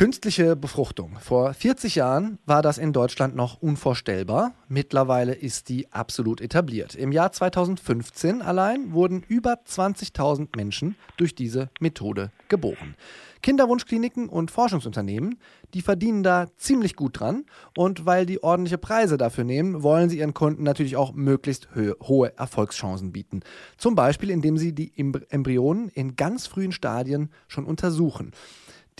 Künstliche Befruchtung. Vor 40 Jahren war das in Deutschland noch unvorstellbar. Mittlerweile ist die absolut etabliert. Im Jahr 2015 allein wurden über 20.000 Menschen durch diese Methode geboren. Kinderwunschkliniken und Forschungsunternehmen, die verdienen da ziemlich gut dran. Und weil die ordentliche Preise dafür nehmen, wollen sie ihren Kunden natürlich auch möglichst hohe Erfolgschancen bieten. Zum Beispiel, indem sie die Embryonen in ganz frühen Stadien schon untersuchen.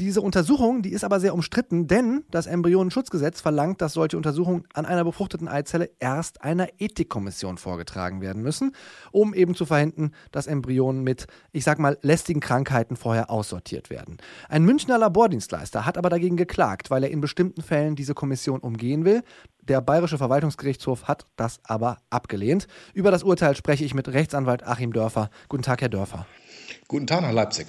Diese Untersuchung, die ist aber sehr umstritten, denn das Embryonenschutzgesetz verlangt, dass solche Untersuchungen an einer befruchteten Eizelle erst einer Ethikkommission vorgetragen werden müssen, um eben zu verhindern, dass Embryonen mit, ich sag mal, lästigen Krankheiten vorher aussortiert werden. Ein Münchner Labordienstleister hat aber dagegen geklagt, weil er in bestimmten Fällen diese Kommission umgehen will. Der Bayerische Verwaltungsgerichtshof hat das aber abgelehnt. Über das Urteil spreche ich mit Rechtsanwalt Achim Dörfer. Guten Tag, Herr Dörfer. Guten Tag nach Leipzig.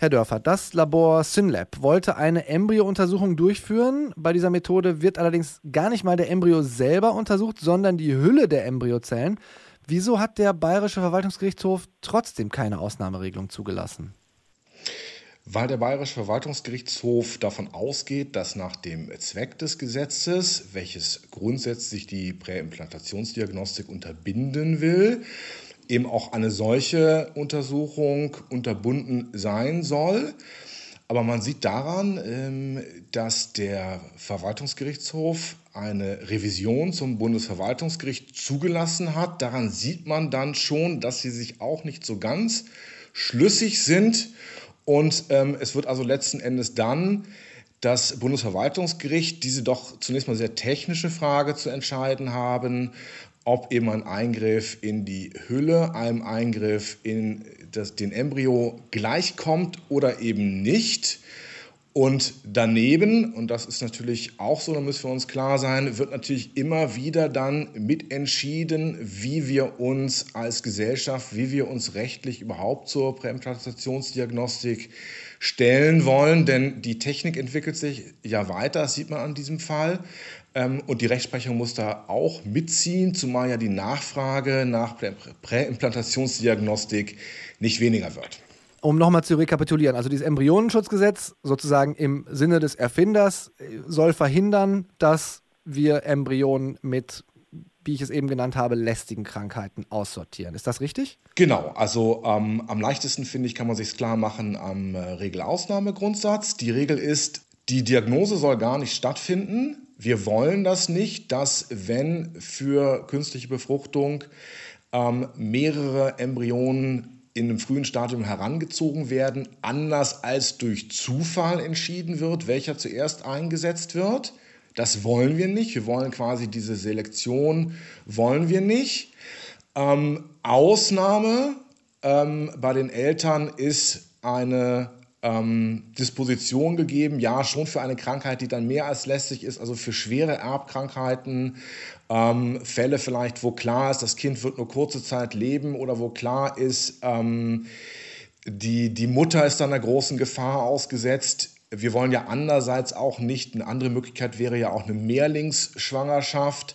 Herr Dörfer, das Labor SynLab wollte eine Embryo-Untersuchung durchführen. Bei dieser Methode wird allerdings gar nicht mal der Embryo selber untersucht, sondern die Hülle der Embryozellen. Wieso hat der Bayerische Verwaltungsgerichtshof trotzdem keine Ausnahmeregelung zugelassen? Weil der Bayerische Verwaltungsgerichtshof davon ausgeht, dass nach dem Zweck des Gesetzes, welches grundsätzlich die Präimplantationsdiagnostik unterbinden will, eben auch eine solche Untersuchung unterbunden sein soll. Aber man sieht daran, ähm, dass der Verwaltungsgerichtshof eine Revision zum Bundesverwaltungsgericht zugelassen hat. Daran sieht man dann schon, dass sie sich auch nicht so ganz schlüssig sind. Und ähm, es wird also letzten Endes dann das Bundesverwaltungsgericht diese doch zunächst mal sehr technische Frage zu entscheiden haben, ob eben ein Eingriff in die Hülle einem Eingriff in das, den Embryo gleichkommt oder eben nicht. Und daneben, und das ist natürlich auch so, da müssen wir uns klar sein, wird natürlich immer wieder dann mitentschieden, wie wir uns als Gesellschaft, wie wir uns rechtlich überhaupt zur Präimplantationsdiagnostik stellen wollen. Denn die Technik entwickelt sich ja weiter, das sieht man an diesem Fall. Ähm, und die Rechtsprechung muss da auch mitziehen, zumal ja die Nachfrage nach Präimplantationsdiagnostik nicht weniger wird. Um nochmal zu rekapitulieren, also dieses Embryonenschutzgesetz sozusagen im Sinne des Erfinders soll verhindern, dass wir Embryonen mit wie ich es eben genannt habe, lästigen Krankheiten aussortieren. Ist das richtig? Genau, also ähm, am leichtesten finde ich, kann man sich klar machen am äh, Regelausnahmegrundsatz. Die Regel ist, die Diagnose soll gar nicht stattfinden, wir wollen das nicht, dass wenn für künstliche Befruchtung ähm, mehrere Embryonen in einem frühen Stadium herangezogen werden, anders als durch Zufall entschieden wird, welcher zuerst eingesetzt wird. Das wollen wir nicht. Wir wollen quasi diese Selektion, wollen wir nicht. Ähm, Ausnahme ähm, bei den Eltern ist eine ähm, Disposition gegeben, ja, schon für eine Krankheit, die dann mehr als lästig ist, also für schwere Erbkrankheiten, ähm, Fälle vielleicht, wo klar ist, das Kind wird nur kurze Zeit leben oder wo klar ist, ähm, die, die Mutter ist dann einer großen Gefahr ausgesetzt. Wir wollen ja andererseits auch nicht, eine andere Möglichkeit wäre ja auch eine Mehrlingsschwangerschaft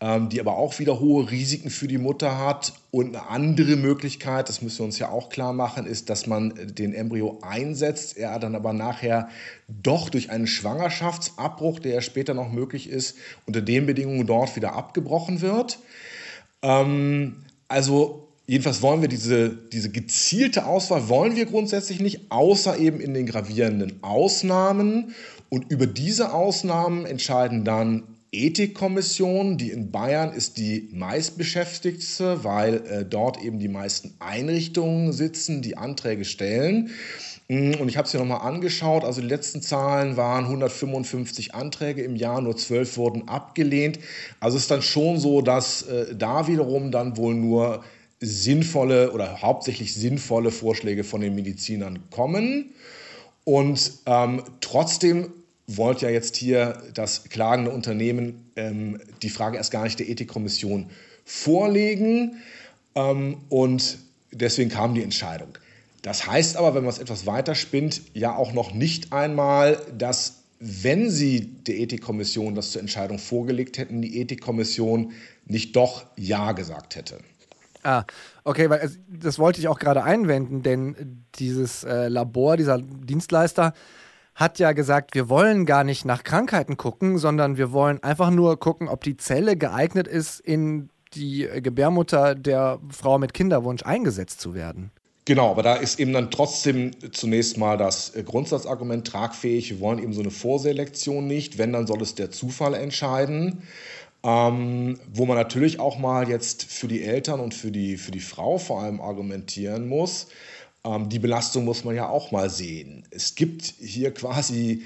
ähm, die aber auch wieder hohe Risiken für die Mutter hat. Und eine andere Möglichkeit, das müssen wir uns ja auch klar machen, ist, dass man den Embryo einsetzt, er dann aber nachher doch durch einen Schwangerschaftsabbruch, der ja später noch möglich ist, unter den Bedingungen dort wieder abgebrochen wird. Ähm, also Jedenfalls wollen wir diese, diese gezielte Auswahl, wollen wir grundsätzlich nicht, außer eben in den gravierenden Ausnahmen. Und über diese Ausnahmen entscheiden dann Ethikkommission, die in Bayern ist die meistbeschäftigte, weil äh, dort eben die meisten Einrichtungen sitzen, die Anträge stellen. Mm, und ich habe es mir nochmal angeschaut. Also die letzten Zahlen waren 155 Anträge im Jahr, nur 12 wurden abgelehnt. Also es ist dann schon so, dass äh, da wiederum dann wohl nur sinnvolle oder hauptsächlich sinnvolle Vorschläge von den Medizinern kommen. Und ähm, trotzdem wollte ja jetzt hier das klagende Unternehmen ähm, die Frage erst gar nicht der Ethikkommission vorlegen. Ähm, und deswegen kam die Entscheidung. Das heißt aber, wenn man es etwas weiter spinnt, ja auch noch nicht einmal, dass wenn Sie der Ethikkommission das zur Entscheidung vorgelegt hätten, die Ethikkommission nicht doch Ja gesagt hätte. Ah, okay, weil das wollte ich auch gerade einwenden, denn dieses äh, Labor, dieser Dienstleister hat ja gesagt, wir wollen gar nicht nach Krankheiten gucken, sondern wir wollen einfach nur gucken, ob die Zelle geeignet ist, in die Gebärmutter der Frau mit Kinderwunsch eingesetzt zu werden. Genau, aber da ist eben dann trotzdem zunächst mal das äh, Grundsatzargument tragfähig. Wir wollen eben so eine Vorselektion nicht. Wenn, dann soll es der Zufall entscheiden. Ähm, wo man natürlich auch mal jetzt für die Eltern und für die, für die Frau vor allem argumentieren muss. Ähm, die Belastung muss man ja auch mal sehen. Es gibt hier quasi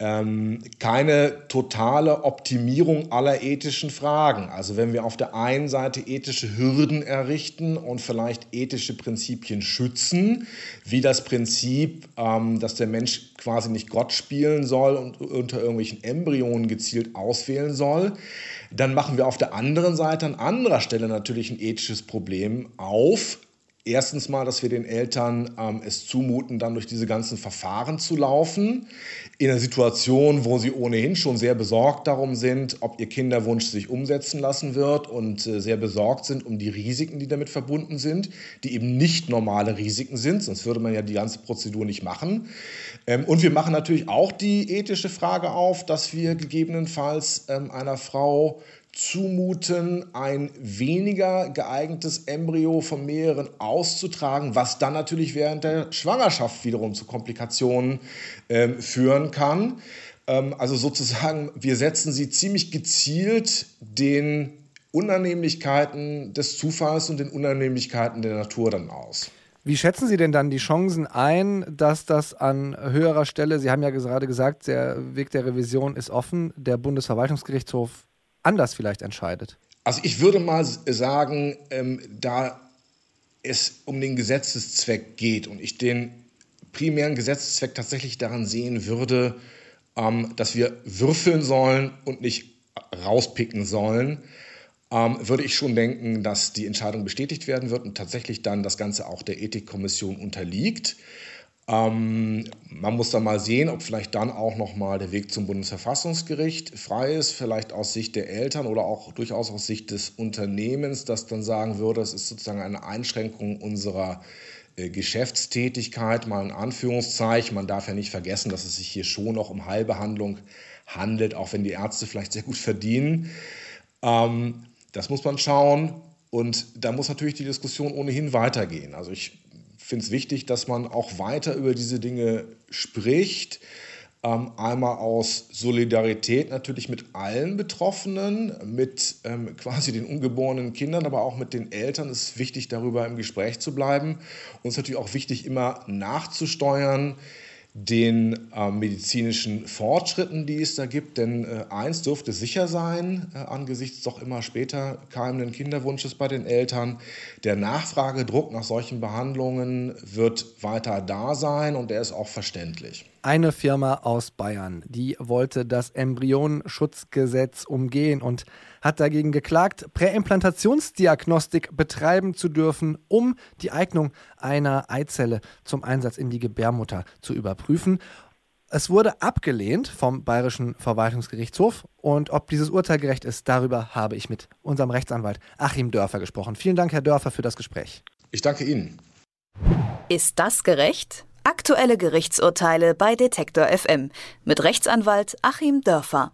ähm, keine totale Optimierung aller ethischen Fragen. Also wenn wir auf der einen Seite ethische Hürden errichten und vielleicht ethische Prinzipien schützen, wie das Prinzip, ähm, dass der Mensch quasi nicht Gott spielen soll und unter irgendwelchen Embryonen gezielt auswählen soll, dann machen wir auf der anderen Seite an anderer Stelle natürlich ein ethisches Problem auf, Erstens mal, dass wir den Eltern ähm, es zumuten, dann durch diese ganzen Verfahren zu laufen, in einer Situation, wo sie ohnehin schon sehr besorgt darum sind, ob ihr Kinderwunsch sich umsetzen lassen wird und äh, sehr besorgt sind um die Risiken, die damit verbunden sind, die eben nicht normale Risiken sind, sonst würde man ja die ganze Prozedur nicht machen. Ähm, und wir machen natürlich auch die ethische Frage auf, dass wir gegebenenfalls ähm, einer Frau zumuten, ein weniger geeignetes Embryo von mehreren auszutragen, was dann natürlich während der Schwangerschaft wiederum zu Komplikationen äh, führen kann. Ähm, also sozusagen, wir setzen sie ziemlich gezielt den Unannehmlichkeiten des Zufalls und den Unannehmlichkeiten der Natur dann aus. Wie schätzen Sie denn dann die Chancen ein, dass das an höherer Stelle, Sie haben ja gerade gesagt, der Weg der Revision ist offen, der Bundesverwaltungsgerichtshof anders vielleicht entscheidet? Also ich würde mal sagen, ähm, da es um den Gesetzeszweck geht und ich den primären Gesetzeszweck tatsächlich daran sehen würde, ähm, dass wir würfeln sollen und nicht rauspicken sollen, ähm, würde ich schon denken, dass die Entscheidung bestätigt werden wird und tatsächlich dann das Ganze auch der Ethikkommission unterliegt. Ähm, man muss dann mal sehen, ob vielleicht dann auch noch mal der Weg zum Bundesverfassungsgericht frei ist, vielleicht aus Sicht der Eltern oder auch durchaus aus Sicht des Unternehmens, das dann sagen würde, es ist sozusagen eine Einschränkung unserer äh, Geschäftstätigkeit, mal in Anführungszeichen. Man darf ja nicht vergessen, dass es sich hier schon noch um Heilbehandlung handelt, auch wenn die Ärzte vielleicht sehr gut verdienen. Ähm, das muss man schauen. Und da muss natürlich die Diskussion ohnehin weitergehen. Also ich finde es wichtig, dass man auch weiter über diese Dinge spricht. Ähm, einmal aus Solidarität natürlich mit allen Betroffenen, mit ähm, quasi den ungeborenen Kindern, aber auch mit den Eltern. Es ist wichtig, darüber im Gespräch zu bleiben. Und es ist natürlich auch wichtig, immer nachzusteuern den äh, medizinischen Fortschritten, die es da gibt. Denn äh, eins dürfte sicher sein, äh, angesichts doch immer später keimenden Kinderwunsches bei den Eltern, der Nachfragedruck nach solchen Behandlungen wird weiter da sein und der ist auch verständlich. Eine Firma aus Bayern, die wollte das Embryonenschutzgesetz umgehen und hat dagegen geklagt, Präimplantationsdiagnostik betreiben zu dürfen, um die Eignung einer Eizelle zum Einsatz in die Gebärmutter zu überprüfen. Es wurde abgelehnt vom Bayerischen Verwaltungsgerichtshof und ob dieses Urteil gerecht ist, darüber habe ich mit unserem Rechtsanwalt Achim Dörfer gesprochen. Vielen Dank, Herr Dörfer, für das Gespräch. Ich danke Ihnen. Ist das gerecht? Aktuelle Gerichtsurteile bei Detektor FM mit Rechtsanwalt Achim Dörfer.